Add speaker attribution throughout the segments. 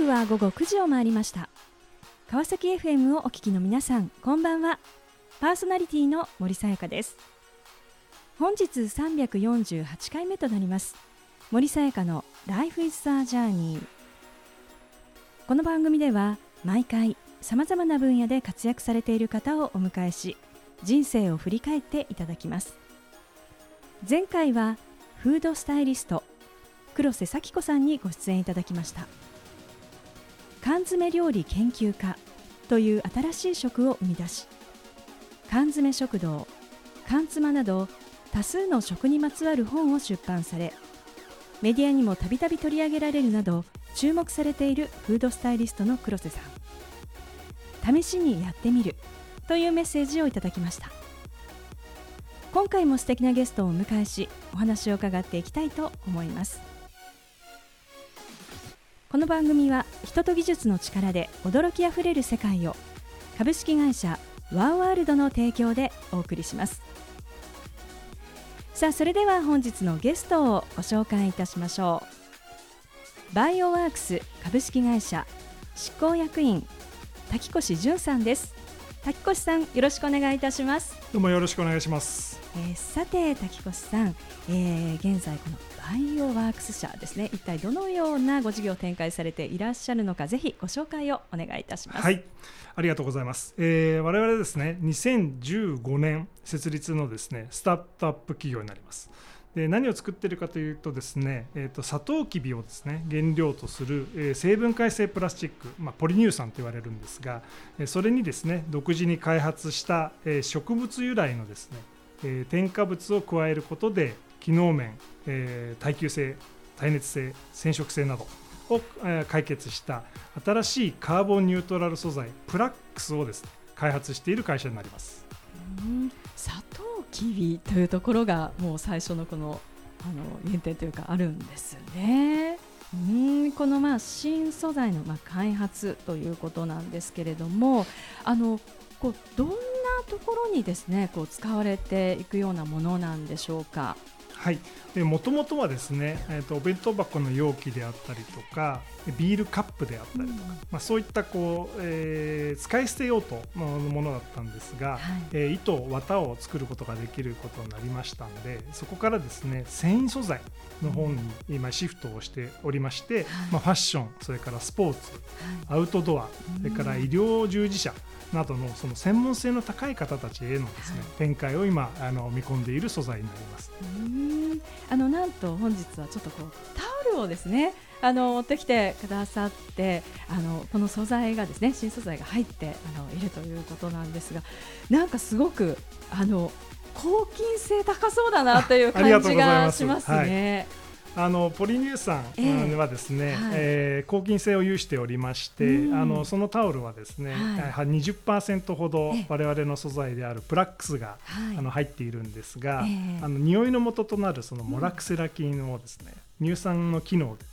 Speaker 1: 刻は午後9時を回りました。川崎 FM をお聞きの皆さんこんばんは。パーソナリティの森さやかです。本日348回目となります。森さやかの Life is a Journey この番組では毎回さまざまな分野で活躍されている方をお迎えし人生を振り返っていただきます。前回はフードスタイリスト黒瀬咲子さんにご出演いただきました。缶詰料理研究家という新しい職を生み出し缶詰食堂缶妻など多数の食にまつわる本を出版されメディアにもたびたび取り上げられるなど注目されているフードスタイリストの黒瀬さん。試しにやってみるというメッセージをいただきました。今回も素敵なゲストをお迎えしお話を伺っていきたいと思います。この番組は人と技術の力で驚きあふれる世界を株式会社ワーワールドの提供でお送りします。さあそれでは本日のゲストをご紹介いたしましょう。バイオワークス株式会社執行役員滝越淳さんです。滝越さんよろしくお願いいたします。
Speaker 2: どうもよろしくお願いします。
Speaker 1: えー、さて滝越さん、えー、現在このバイオワークス社ですね。一体どのようなご事業を展開されていらっしゃるのかぜひご紹介をお願いいたします。
Speaker 2: はい。ありがとうございます、えー、我々ですね2015年設立のですねスタートアップ企業になります。で何を作っているかというとですね、えーと、サトウキビをですね原料とする、えー、成分解性プラスチック、まあ、ポリ乳酸と言われるんですが、えー、それにですね独自に開発した、えー、植物由来のですね、えー、添加物を加えることで機能面、えー、耐久性耐熱性染色性などを、えー、解決した新しいカーボンニュートラル素材プラックスをですね開発している会社になります。
Speaker 1: うん砂糖キビというところがもう最初のこのあの原点というかあるんですね。うんこのまあ新素材のまあ開発ということなんですけれどもあのこうどんなところにですねこう使われていくようなものなんでしょうか？
Speaker 2: はい、もともとはですね、えーと、お弁当箱の容器であったりとかビールカップであったりとか、うん、まあ、そういったこう、えー、使い捨て用途のものだったんですが、はい、えー、糸綿を作ることができることになりましたのでそこからですね繊維素材の方に今シフトをしておりまして、はい、まあ、ファッションそれからスポーツ、はい、アウトドアそれから医療従事者などのその専門性の高い方たちへのですね、展開を今あの見込んでいる素材になります。
Speaker 1: あのなんと本日はちょっとこうタオルをですねあの持ってきてくださってあのこの素材がですね新素材が入ってあのいるということなんですがなんかすごくあの抗菌性高そうだなという感じがしますね。
Speaker 2: あのポリ乳酸はですね、えーはい、えー、抗菌性を有しておりまして、うん、あのそのタオルはですね、はい、20%ほど我々の素材であるプラックスが、はい、あの入っているんですが、えー、あの匂いの元となるそのモラクセラ菌をですね、うん、乳酸の機能で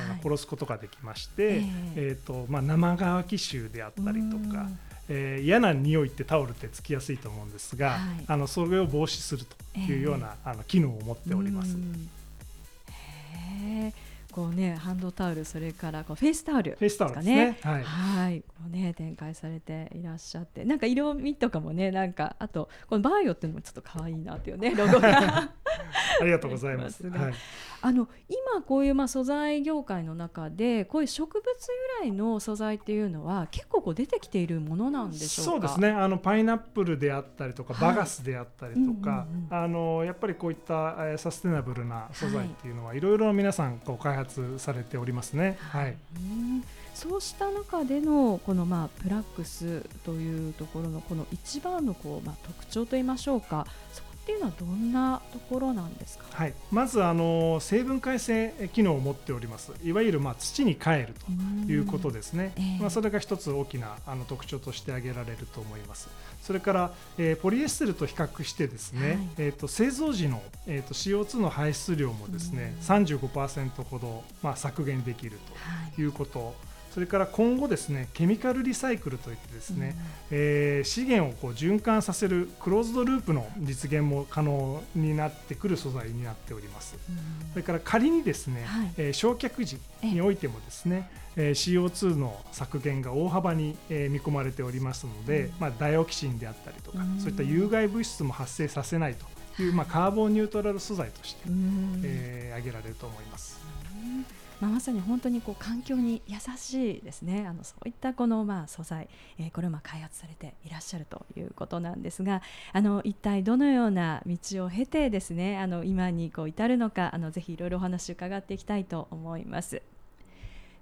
Speaker 2: あの殺すことができまして、えー、えーとまあ、生乾き臭であったりとか、えー、嫌な匂いってタオルってつきやすいと思うんですが、はい、あのそれを防止するというような、えー、あの機能を持っております。
Speaker 1: こうねハンドタオルそれからこうフェイスタオル
Speaker 2: フェイスタオルですね。
Speaker 1: はい、はい、こうね展開されていらっしゃって。なんか色味とかもねなんかあとこのバイオっていうのもちょっと可愛いなっていうねロゴが
Speaker 2: ありがとうございます。はい、
Speaker 1: あの今こういうまあ素材業界の中でこういう植物由来の素材っていうのは結構こう出てきているものなんでしょう
Speaker 2: そうですね。あのパイナップルであったりとか、バガスであったりとか、あのやっぱりこういった、えー、サステナブルな素材っていうのは、はい、いろいろ皆さんこう開発されておりますね。はい。はい、
Speaker 1: そうした中でのこのまあプラックスというところのこの一番のこうまあ特徴といいましょうか。そっていうのはどんなところなんですか、
Speaker 2: はい、まずあの成分解性機能を持っております。いわゆるまあ土に帰るということですね、えー、まあ、それが一つ大きなあの特徴として挙げられると思います。それから、えー、ポリエステルと比較してですね、はい、えーと、製造時の、えーと、CO2 の排出量もですね35%ほど、まあ、削減できるとい。うこと、はいそれから今後ですねケミカルリサイクルといってですね、うん、えー、資源をこう循環させるクローズドループの実現も可能になってくる素材になっております、うん、それから仮にですね、はい、えー、焼却時においてもですね、えー、CO2 の削減が大幅に、えー、見込まれておりますので、うん、まあ、ダイオキシンであったりとか、そういった有害物質も発生させないという、まあ、カーボンニュートラル素材として、えー、挙げられると思います。
Speaker 1: まあ、まさに本当にこう環境に優しいですねあのそういったこのまあ素材、えー、これを開発されていらっしゃるということなんですがあの一体どのような道を経てですねあの今にこう至るのかあのぜひいろいろお話伺っていきたいと思います。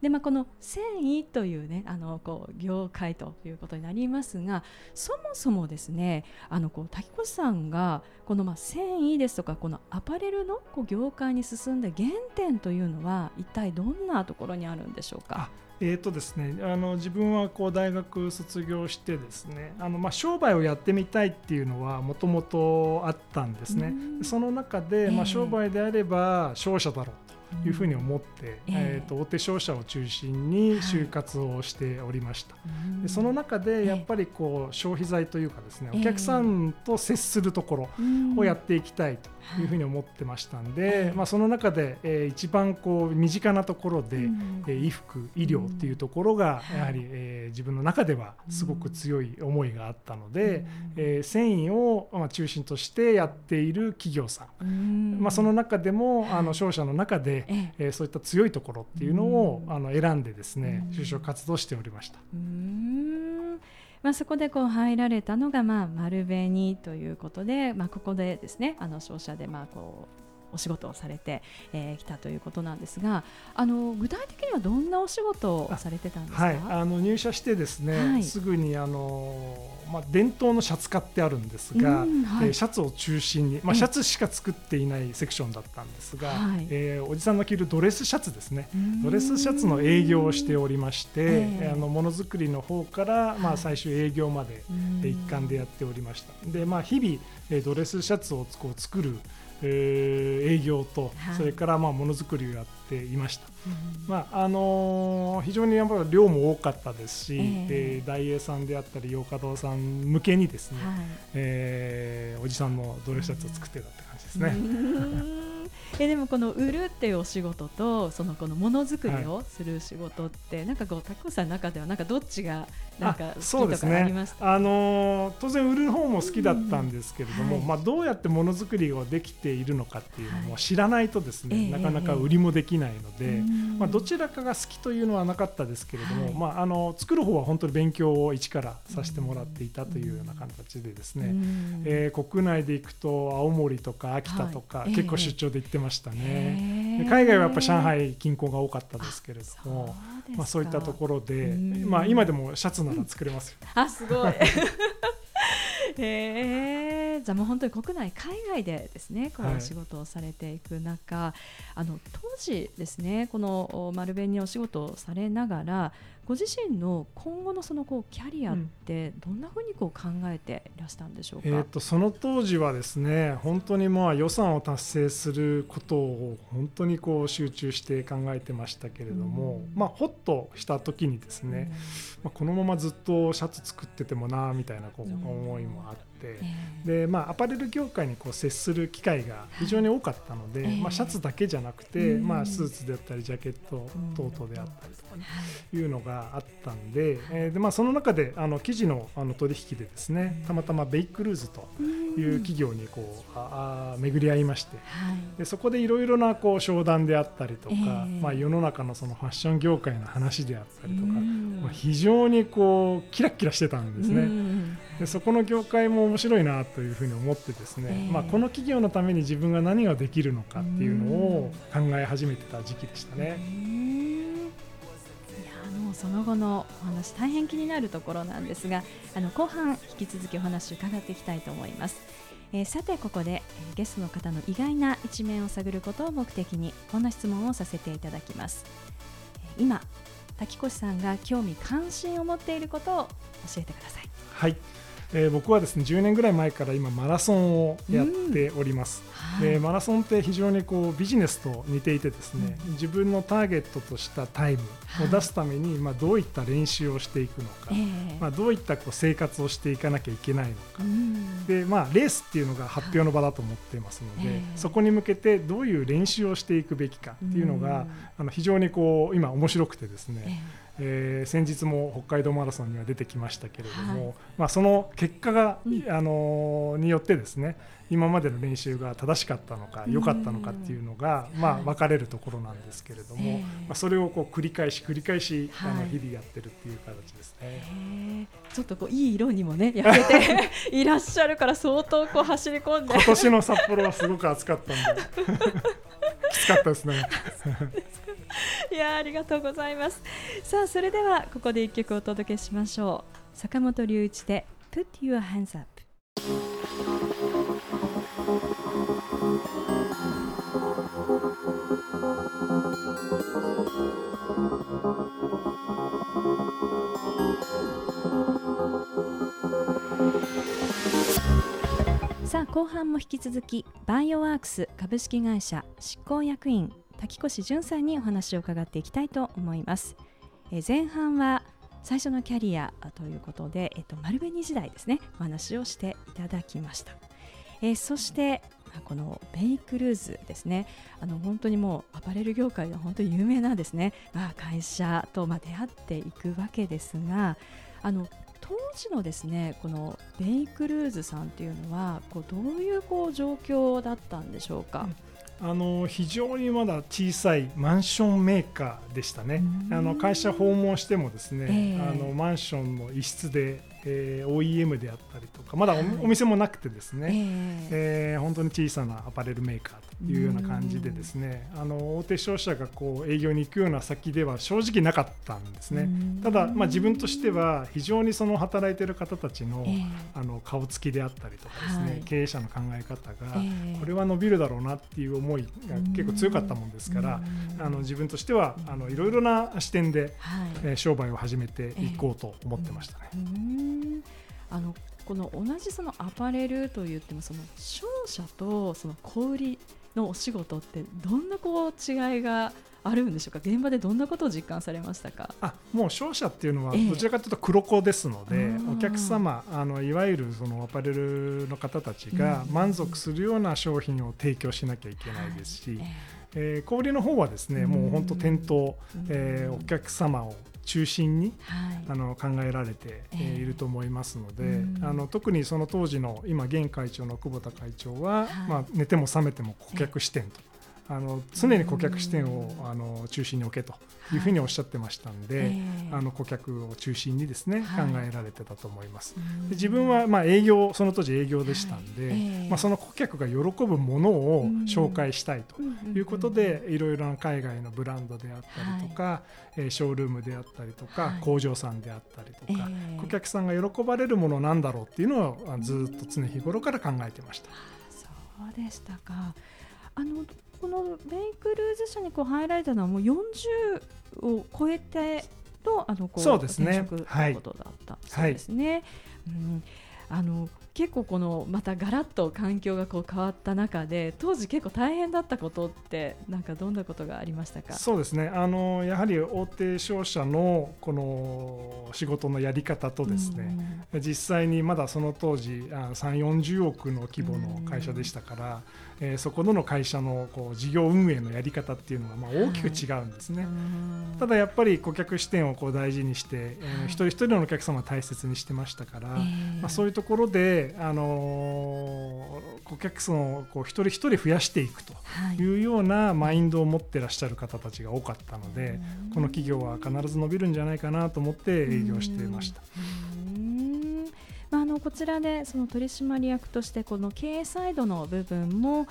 Speaker 1: でまあ、この繊維というねあのこう業界ということになりますがそもそもですねあのこう滝越さんがこのまあ繊維ですとかこのアパレルのこう業界に進んだ原点というのは一体どんなところにあるんでしょうか？
Speaker 2: えーとですね、あの自分はこう大学卒業してですねあのまあ商売をやってみたいっていうのはもともとあったんですね。その中で、まあ、商売であれば商社だろういうふうに思って、うん、えーと大手商社を中心に就活をしておりました、はい、でその中でやっぱりこう消費財というかですね、お客さんと接するところをやっていきたいというふうに思ってましたんで、まあ、その中で、えー、一番こう身近なところで、うん、えー、衣服医療っていうところがやはり、えー、自分の中ではすごく強い思いがあったので、うん、えー、繊維を、まあ、中心としてやっている企業さん、まあ、その中でもあの商社の中でええ。ー、そういった強いところっていうのを、あの選んでですね就職活動しておりました。
Speaker 1: まあ、そこでこう入られたのが、まあ、丸紅ということで、まあ、ここでですねあの商社でまあこうお仕事をされてき、えー、たということなんですがあの具体的にはどんなお仕事をされてたんですか？
Speaker 2: はい、あの入社してですね、はい、すぐにあのまあ、伝統のシャツ化ってあるんですが、うんはい、えー、シャツを中心に、まあ、シャツしか作っていないセクションだったんですが、はい、えー、おじさんの着るドレスシャツですね。ドレスシャツの営業をしておりまして、えー、あのものづくりの方から、まあ、最終営業まで一貫でやっておりました。でまあ、日々、えー、ドレスシャツをこう作るえー、営業と、それからまあものづくりをやっていました、まああのー、非常にやっぱり量も多かったですし、えー、えー、大栄さんであったり洋華堂さん向けにですね、はい、えー、おじさんのドレスシャツを作ってたって感じですね。
Speaker 1: えでもこの売るっていうお仕事とそのこのものづくりをする仕事って、はい、なんかこうタコさんの中ではなんかどっちがなんか好きとかあります
Speaker 2: あ、ね、あのー、当然売る方も好きだったんですけれども、うんはい、まあどうやってものづくりができているのかっていうのも知らないとですね、はい、なかなか売りもできないので、えー、まあどちらかが好きというのはなかったですけれども、まああの作る方は本当に勉強を一からさせてもらっていたというような形でですね、えー、国内で行くと青森とか秋田とか、結構出張で行ってましたね。海外はやっぱ上海近郊が多かったですけれども、まあそういったところで、まあ今でもシャツなら作れますよ。
Speaker 1: あすごい。へえじゃあもう本当に国内海外でですねこうお仕事をされていく中、はい、あの当時ですねこの丸紅にお仕事をされながらご自身の今後のそのこうキャリアってどんなふうにこう考えていらしたんでしょうか、
Speaker 2: うん、えーと、その当時はですね本当にまあ予算を達成することを本当にこう集中して考えてましたけれども、うん、まあ、ほっとした時にですね、うん、まあ、このままずっとシャツ作っててもなみたいなこう思いもあって。でまあ、アパレル業界にこう接する機会が非常に多かったので、まあ、シャツだけじゃなくて、まあ、スーツであったりジャケット等々であったりとか、い。うのがあったんで,、えーでまあ、その中であの記事のあの取引でですねたまたまベイクルーズという企業にこうああ巡り合いまして、でそこでいろいろなこう商談であったりとか、まあ、世の中のそのファッション業界の話であったりとか、まあ、非常にこうキラキラしてたんですね。でそこの業界も面白いなというふうに思ってですね、まあ、この企業のために自分が何ができるのかっていうのを考え始めてた時期でしたね。
Speaker 1: その後のお話大変気になるところなんですがあの後半引き続きお話伺っていきたいと思います、えー、さてここで、えー、ゲストの方の意外な一面を探ることを目的にこんな質問をさせていただきます、えー、今滝越さんが興味関心を持っていることを教えてください。
Speaker 2: はい。えー、僕はですね10年ぐらい前から今マラソンをやっております、うん、でマラソンって非常にこうビジネスと似ていてですね、うん、自分のターゲットとしたタイムを出すために、まあ、どういった練習をしていくのか、まあ、どういったこう生活をしていかなきゃいけないのか、うん、でまあ、レースっていうのが発表の場だと思っていますので、そこに向けてどういう練習をしていくべきかっていうのが、あの非常にこう今面白くてですね、えー、先日も北海道マラソンには出てきましたけれども、はい、まあ、その結果が、うん、あのによってですね今までの練習が正しかったのか良かったのかっていうのが、まあ、分かれるところなんですけれども、はい、まあ、それをこう繰り返し繰り返し、あの日々やってるっていう形ですね。
Speaker 1: ちょっとこういい色にもね焼けて いらっしゃるから相当こう走り込んで。
Speaker 2: 今年の札幌はすごく暑かったんで。きつかったですね。
Speaker 1: いやありがとうございます。さあそれではここで一曲お届けしましょう。坂本龍一で Put Your Hands Up 後半も引き続きバイオワークス株式会社執行役員滝越淳さんにお話を伺っていきたいと思います。え前半は最初のキャリアということで、えっと、丸紅時代ですねお話をしていただきました。え、そしてこのベイクルーズですねあの本当にもうアパレル業界で本当に有名なですね、まあ、会社とまあ出会っていくわけですがあの当時のですねこのベイクルーズさんというのはこうどういうこう状況だったんでしょうか？うん。
Speaker 2: あの非常にまだ小さいマンションメーカーでしたね、あの会社訪問してもですね、えー、あのマンションの一室でえー、OEM であったりとかまだお店もなくてですね、えー、えー、本当に小さなアパレルメーカーというような感じでですねあの大手商社がこう営業に行くような先では正直なかったんですね。ただ、まあ、自分としては非常にその働いている方たちのえー、あの顔つきであったりとかですね、はい、経営者の考え方が、これは伸びるだろうなっていう思いが結構強かったもんですからあの自分としてはあのいろいろな視点で、はい、えー、商売を始めていこうと思ってましたね。
Speaker 1: あのこの同じそのアパレルといってもその商社とその小売りのお仕事ってどんなこう違いがあるんでしょうか？現場でどんなことを実感されましたか？
Speaker 2: あもう商社っていうのはどちらかというと黒子ですので、えー、お客様あのいわゆるそのアパレルの方たちが満足するような商品を提供しなきゃいけないですし、えー、小売の方はですねもう本当店頭、えー、お客様を中心に、はい、あの考えられて、えー、いると思いますので、えー、あの特にその当時の今現会長の久保田会長は、はい、まあ、寝ても覚めても顧客視点と。あの常に顧客視点をあの中心に置けというふうにおっしゃってましたんで、はい、あの顧客を中心にですね、はい、考えられてたと思います。で自分はまあ営業その当時営業でしたんで、はい、まあ、その顧客が喜ぶものを紹介したいということで、いろいろな海外のブランドであったりとか、えショールームであったりとか、工場さんであったりとか、顧客さんが喜ばれるものなんだろうっていうのをずっと常日頃から考えてました。
Speaker 1: そうでしたか。あのこのベイクルーズ社にこう入られたのはもう40を超えてとあのこうそうですね。転職ということだった、そうですね。はい、うん。あの結構このまたガラッと環境がこう変わった中で当時結構大変だったことってなんかどんなことがありましたか？
Speaker 2: そうですね。あのやはり大手商社のこの仕事のやり方とですね、うん、実際にまだその当時3 4 0億の規模の会社でしたから、うん、えー、そこの会社のこう事業運営のやり方っていうのはまあ大きく違うんですね、はい、ただやっぱり顧客視点をこう大事にして、えー、一人一人のお客様を大切にしてましたから、まあ、そういうところであの顧客層をこう一人一人増やしていくとい。うようなマインドを持ってらっしゃる方たちが多かったので、この企業は必ず伸びるんじゃないかなと思って営業していました。
Speaker 1: こちらでその取締役としてこの経営サイドの部分も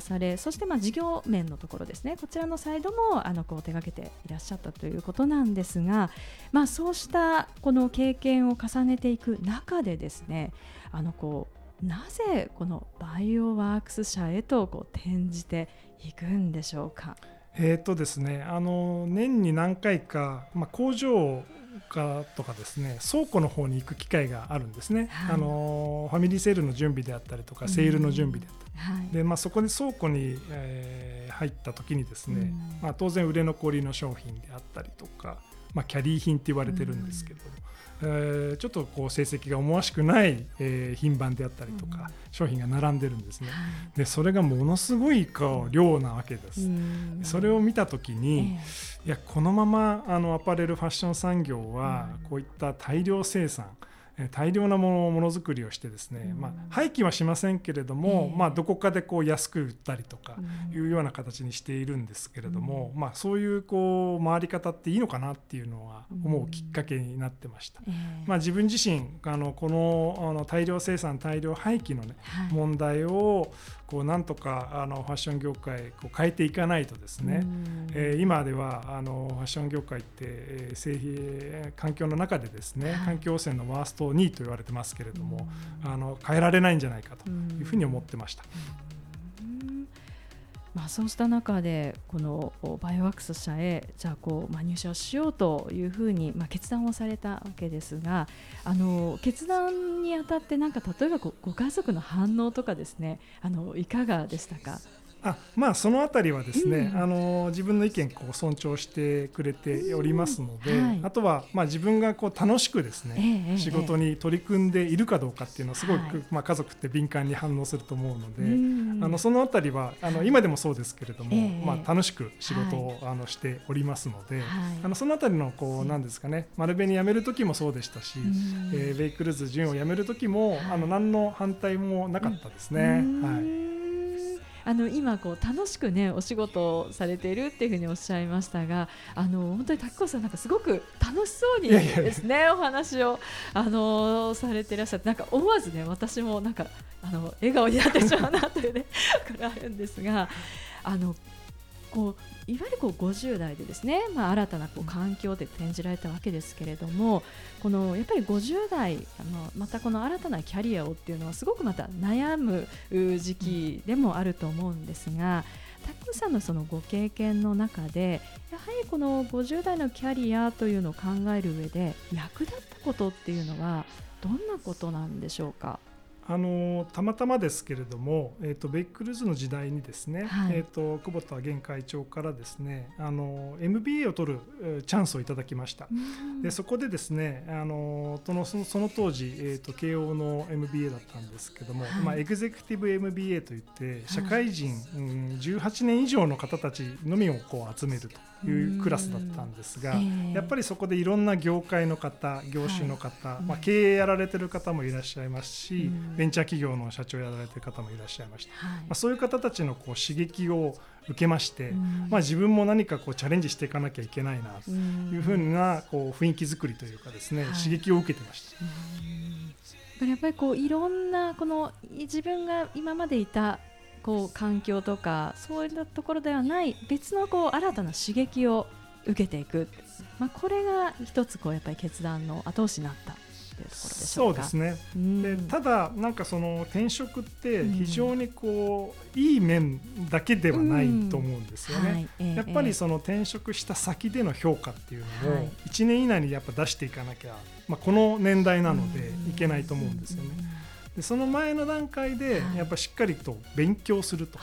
Speaker 1: されそしてま事業面のところですねこちらのサイドもあのこう手がけていらっしゃったということなんですが、まあ、そうしたこの経験を重ねていく中でですねあのこうなぜこのバイオワークス社へとこう転じていくんでしょうか？
Speaker 2: えーとですね、あの年に何回か、まあ、工場かとかですね倉庫の方に行く機会があるんですね、
Speaker 1: はい。
Speaker 2: あのファミリーセールの準備であったりとかセールの準備であったり、
Speaker 1: はい。
Speaker 2: でまあ、そこに倉庫に、えー入った時にですね、
Speaker 1: うん。
Speaker 2: まあ、当然売れ残りの商品であったりとか、まあ、キャリー品って言われてるんですけど、えーちょっとこう成績が思わしくない、えー品番であったりとか、
Speaker 1: うん。
Speaker 2: 商品が並んでるんですね。
Speaker 1: はい。
Speaker 2: でそれがものすごいこう量なわけです。
Speaker 1: うん。
Speaker 2: それを見た時に、
Speaker 1: え
Speaker 2: いやこのままあのアパレルファッション産業は
Speaker 1: うん。
Speaker 2: こういった大量生産、えー大量なものものづくりをしてですね、
Speaker 1: うん。
Speaker 2: まあ、廃棄はしませんけれども、
Speaker 1: ええ。
Speaker 2: まあ、どこかでこう安く売ったりとか
Speaker 1: うん
Speaker 2: いうような形にしているんですけれども、まあ、そういうこう回り方っていいのかなっていうのは思うきっかけになってました。
Speaker 1: ええ。
Speaker 2: まあ、自分自身あのこのあの大量生産大量廃棄のね
Speaker 1: はい。
Speaker 2: 問題をこうなんとかあのファッション業界こう変えていかないとですね、
Speaker 1: うん。
Speaker 2: えー今ではあのファッション業界って、えー製品えー環境の中でですね、
Speaker 1: はい。
Speaker 2: 環境汚染のワースト2位と言われてますけれども、あの変えられないんじゃないかというふうに思ってました。
Speaker 1: まあ、そうした中でこのバイオワックス社へじゃあこう、まあ、入社をしようというふうに、まあ、決断をされたわけですがあの決断にあたってなんか例えばごご家族の反応とかですねあのいかがでしたか？
Speaker 2: あまあそのあたりはですね、
Speaker 1: うん。
Speaker 2: あの自分の意見こう尊重してくれておりますので、
Speaker 1: うん。はい。
Speaker 2: あとはまあ自分がこう楽しくですね、
Speaker 1: ええ
Speaker 2: 仕事に取り組んでいるかどうかっていうのはすごく、
Speaker 1: はい。
Speaker 2: まあ、家族って敏感に反応すると思うので、
Speaker 1: うん。
Speaker 2: あのそのあたりはあの今でもそうですけれども、
Speaker 1: ええ。
Speaker 2: まあ、楽しく仕事を、あのしておりますので、
Speaker 1: はい。
Speaker 2: あのそのあたりのこうなんですかね丸紅辞める時もそうでしたし、
Speaker 1: うん。
Speaker 2: えーベイクルーズ純を辞める時も、
Speaker 1: はい。
Speaker 2: あの何の反対もなかったですね。
Speaker 1: うん。
Speaker 2: はい
Speaker 1: あの今こう楽しくねお仕事をされているっていうふうにおっしゃいましたがあの本当に滝子さんなんかすごく楽しそうにですねお話をあのされていらっしゃってなんか思わずね私もなんかあの笑顔になってしまうなというね これあるんですがあのこういわゆるこう50代でですね、まあ、新たなこう環境で転じられたわけですけれどもこのやっぱり50代あのまたこの新たなキャリアをっていうのはすごくまた悩むう時期でもあると思うんですが、タックさんのそのご経験の中でやはりこの50代のキャリアというのを考える上で役立ったことっていうのはどんなことなんでしょうか？
Speaker 2: あのたまたまですけれども、えー、とベイクルーズの時代にですね、
Speaker 1: はい。
Speaker 2: えー、と久保田現会長からですねあの MBA を取るえーチャンスをいただきました。でそこでですねあのそのその当時、えー、と慶応の MBA だったんですけども、
Speaker 1: はい。
Speaker 2: まあ、エグゼクティブ MBA といって社会人、うん、18年以上の方たちのみをこう集めるというクラスだったんですが、やっぱ
Speaker 1: り
Speaker 2: りそこでいろんな業界の方業種の方、
Speaker 1: はい。
Speaker 2: まあ、経営やられてる方もいらっしゃいますし、
Speaker 1: うん
Speaker 2: ベンチャー企業の社長やられてる方もいらっしゃいました、
Speaker 1: はい。
Speaker 2: まあ、そういう方たちのこう刺激を受けまして、
Speaker 1: うん。
Speaker 2: まあ、自分も何かこうチャレンジしていかなきゃいけないなと
Speaker 1: うん
Speaker 2: いうふうなこう雰囲気作りというかですね、
Speaker 1: はい。
Speaker 2: 刺激を受けてました。
Speaker 1: うん。やっぱりこういろんなこの自分が今までいたこう環境とかそういったところではない別のこう新たな刺激を受けていく、まあ、これが一つこうやっぱり決断の後押しになったというところでしょか。
Speaker 2: そううですね。
Speaker 1: うん。
Speaker 2: でただなんかその転職って非常にこういい面だけではないと思うんですよね。
Speaker 1: はい。ええ
Speaker 2: やっぱり
Speaker 1: え
Speaker 2: その転職した先での評価っていうの
Speaker 1: はい。
Speaker 2: も1年以内にやっぱ出していかなきゃ、まあ、この年代なので
Speaker 1: うん。
Speaker 2: いけないと思うんですよね。でその前の段階で
Speaker 1: はい。
Speaker 2: やっぱしっかりと勉強すると。い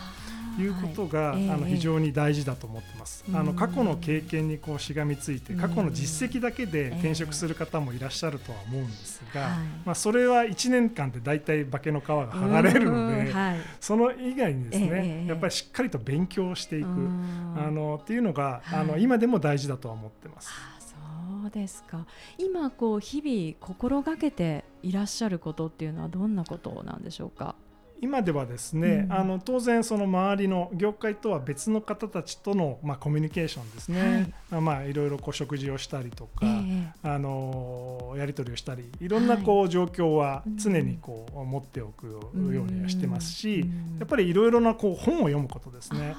Speaker 2: うことが、
Speaker 1: はい。ええ
Speaker 2: あの非常に大事だと思ってます。あの
Speaker 1: うん
Speaker 2: 過去の経験にこうしがみついて
Speaker 1: うん。
Speaker 2: 過去の実績だけで
Speaker 1: ええ。
Speaker 2: 転職する方もいらっしゃるとは思うんですが、
Speaker 1: はい。
Speaker 2: まあ、それは1年間で大体化けの皮が剥がれるので、
Speaker 1: うん。はい。
Speaker 2: その以外にですね、
Speaker 1: ええ
Speaker 2: やっぱりしっかりと勉強していく、
Speaker 1: うん。
Speaker 2: あのっていうのが、あの
Speaker 1: はい
Speaker 2: 今でも大事だとは思ってます。
Speaker 1: あそうですか。今こう日々心がけていらっしゃることっていうのはどんなことなんでしょうか？
Speaker 2: 今ではですね、
Speaker 1: うん。
Speaker 2: あの当然その周りの業界とは別の方たちとのまあコミュニケーションですね、あまあいろいろこう食事をしたりとか、
Speaker 1: ええ。
Speaker 2: あのやり取りをしたりいろんなこう状況は
Speaker 1: うん。
Speaker 2: 常にこう持っておくようにはしてますし、
Speaker 1: うん。
Speaker 2: やっぱりいろいろなこう本を読むことですね。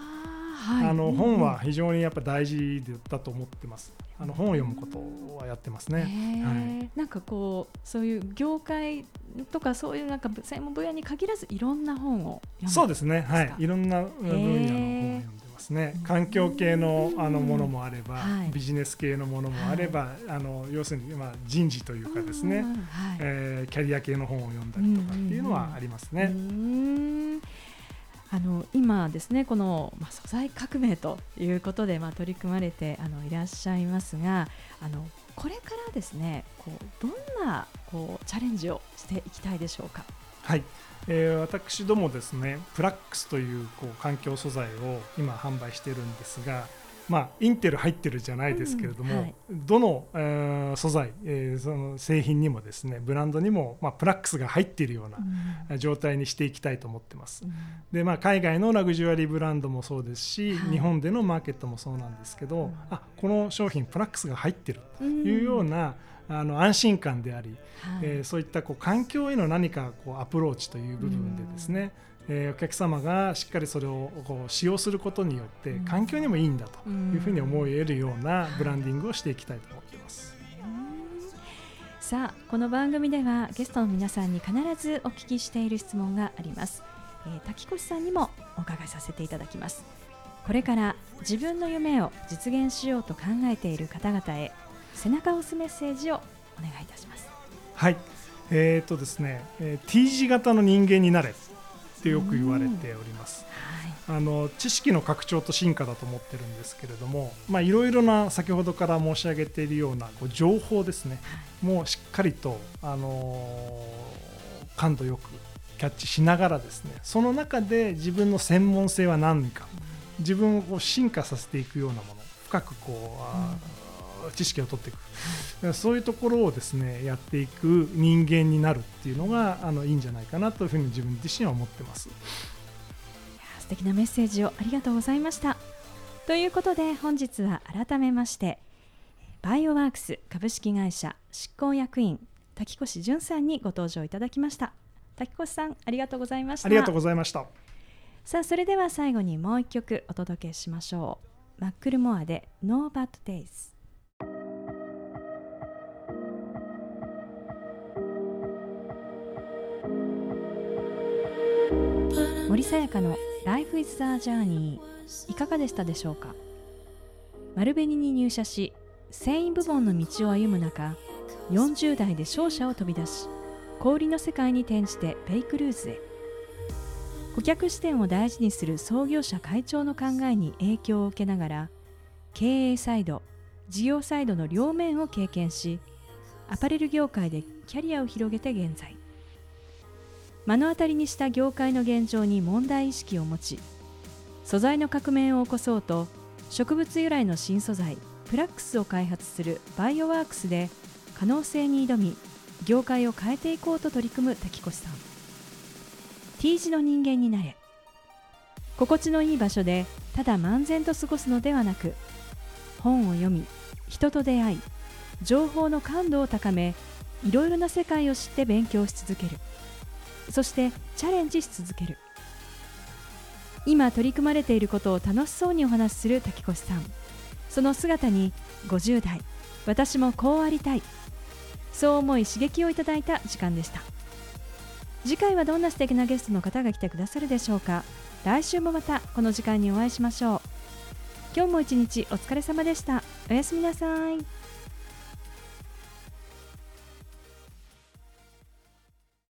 Speaker 1: あ
Speaker 2: の
Speaker 1: うん
Speaker 2: 本は非常にやっぱ大事だと思ってます。あの本を読むことはやってますね。
Speaker 1: へ
Speaker 2: はい。
Speaker 1: ーなんかこうそういう業界とかそういうなんか専門分野に限らずいろんな本を
Speaker 2: そうですね。は。い。いろんな分野の本を読んでます。ね。環境系のあのものもあれば、
Speaker 1: はい、
Speaker 2: ビジネス系のものもあれば、はい、あの要するに、まあ、人事というかですね、はい、えー、キャリア系の本を読んだりとかっていうのはありますね。
Speaker 1: あの今ですねこの、まあ、素材革命ということで、まあ、取り組まれてあのいらっしゃいますがあのこれからですねこうどんなこうチャレンジをしていきたいでしょうか？
Speaker 2: はいえー、私どもですねプラックスというこう環境素材を今販売しているんですがまあ、インテル入ってるじゃないですけれども、うんはい、どの、えー、素材、えー、その製品にもですねブランドにも、まあ、プラックスが入っているような状態にしていきたいと思ってます。うん、でまあ、海外のラグジュアリーブランドもそうですし、はい、日本でのマーケットもそうなんですけど、うん、あこの商品プラックスが入ってるというような、あの安心感であり、はい、えー、そういったこう環境への何かこうアプローチという部分でですね、えー、お客様がしっかりそれをこう使用することによって環境にもいいんだというふうに思えるようなブランディングをしていきたいと思っています。
Speaker 1: さあこの番組ではゲストの皆さんに必ずお聞きしている質問があります、えー、滝越さんにもお伺いさせていただきます。これから自分の夢を実現しようと考えている方々へ背中を押すメッセージをお願いいたします。
Speaker 2: はい。えーとですね、えー、T 字型の人間になれってよく言われております。あの知識の拡張と進化だと思ってるんですけれどもいろいろな先ほどから申し上げているようなこう情報ですね、もうしっかりと、あのー、感度よくキャッチしながらですねその中で自分の専門性は何か自分をこう進化させていくようなもの深くこう、知識を取っていく。そういうところをですねやっていく人間になるっていうのがあのいいんじゃないかなというふうに自分自身は思ってます。
Speaker 1: 素敵なメッセージをありがとうございました。ということで本日は改めましてバイオワークス株式会社執行役員滝越淳さんにご登場いただきました。滝越さんありがとうございました。
Speaker 2: ありがとうございました。
Speaker 1: さあそれでは最後にもう一曲お届けしましょう。マックルモアで No Bad Days 森さやかの Life is the Journey いかがでしたでしょうか？丸紅に入社し繊維部門の道を歩む中40代で商社を飛び出し小売の世界に転じてペイクルーズへ。顧客視点を大事にする創業者会長の考えに影響を受けながら経営サイド事業サイドの両面を経験しアパレル業界でキャリアを広げて現在。目の当たりにした業界の現状に問題意識を持ち素材の革命を起こそうと植物由来の新素材プラックスを開発するバイオワークスで可能性に挑み業界を変えていこうと取り組む滝越さん。T 字の人間になれ。心地のいい場所でただ漫然と過ごすのではなく本を読み人と出会い情報の感度を高めいろいろな世界を知って勉強し続ける。そしてチャレンジし続ける。今取り組まれていることを楽しそうにお話しする滝越さん。その姿に50代私もこうありたい。そう思い刺激をいただいた時間でした。次回はどんな素敵なゲストの方が来てくださるでしょうか。来週もまたこの時間にお会いしましょう。今日も一日お疲れ様でした。おやすみなさい。